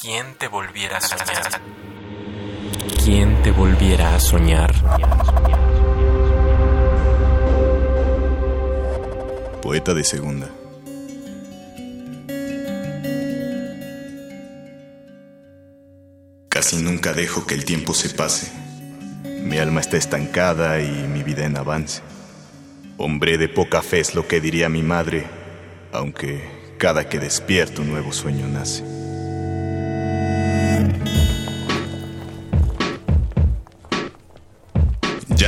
¿Quién te volviera a soñar? ¿Quién te volviera a soñar? Poeta de segunda. Casi nunca dejo que el tiempo se pase. Mi alma está estancada y mi vida en avance. Hombre de poca fe es lo que diría mi madre, aunque cada que despierto un nuevo sueño nace.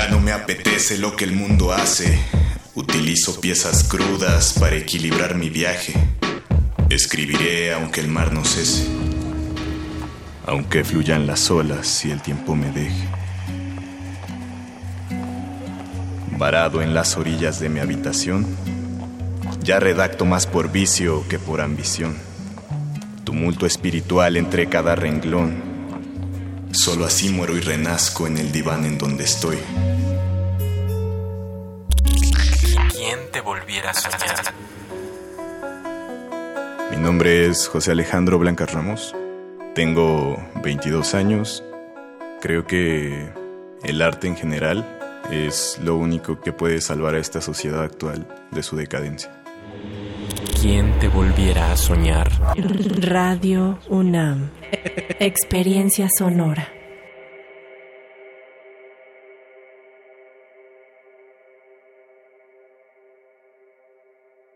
Ya no me apetece lo que el mundo hace. Utilizo piezas crudas para equilibrar mi viaje. Escribiré aunque el mar no cese. Aunque fluyan las olas y el tiempo me deje. Varado en las orillas de mi habitación, ya redacto más por vicio que por ambición. Tumulto espiritual entre cada renglón. Solo así muero y renazco en el diván en donde estoy. ¿Quién te volviera a soñar? Mi nombre es José Alejandro Blancas Ramos. Tengo 22 años. Creo que el arte en general es lo único que puede salvar a esta sociedad actual de su decadencia. ¿Quién te volviera a soñar? Radio UNAM. Experiencia sonora.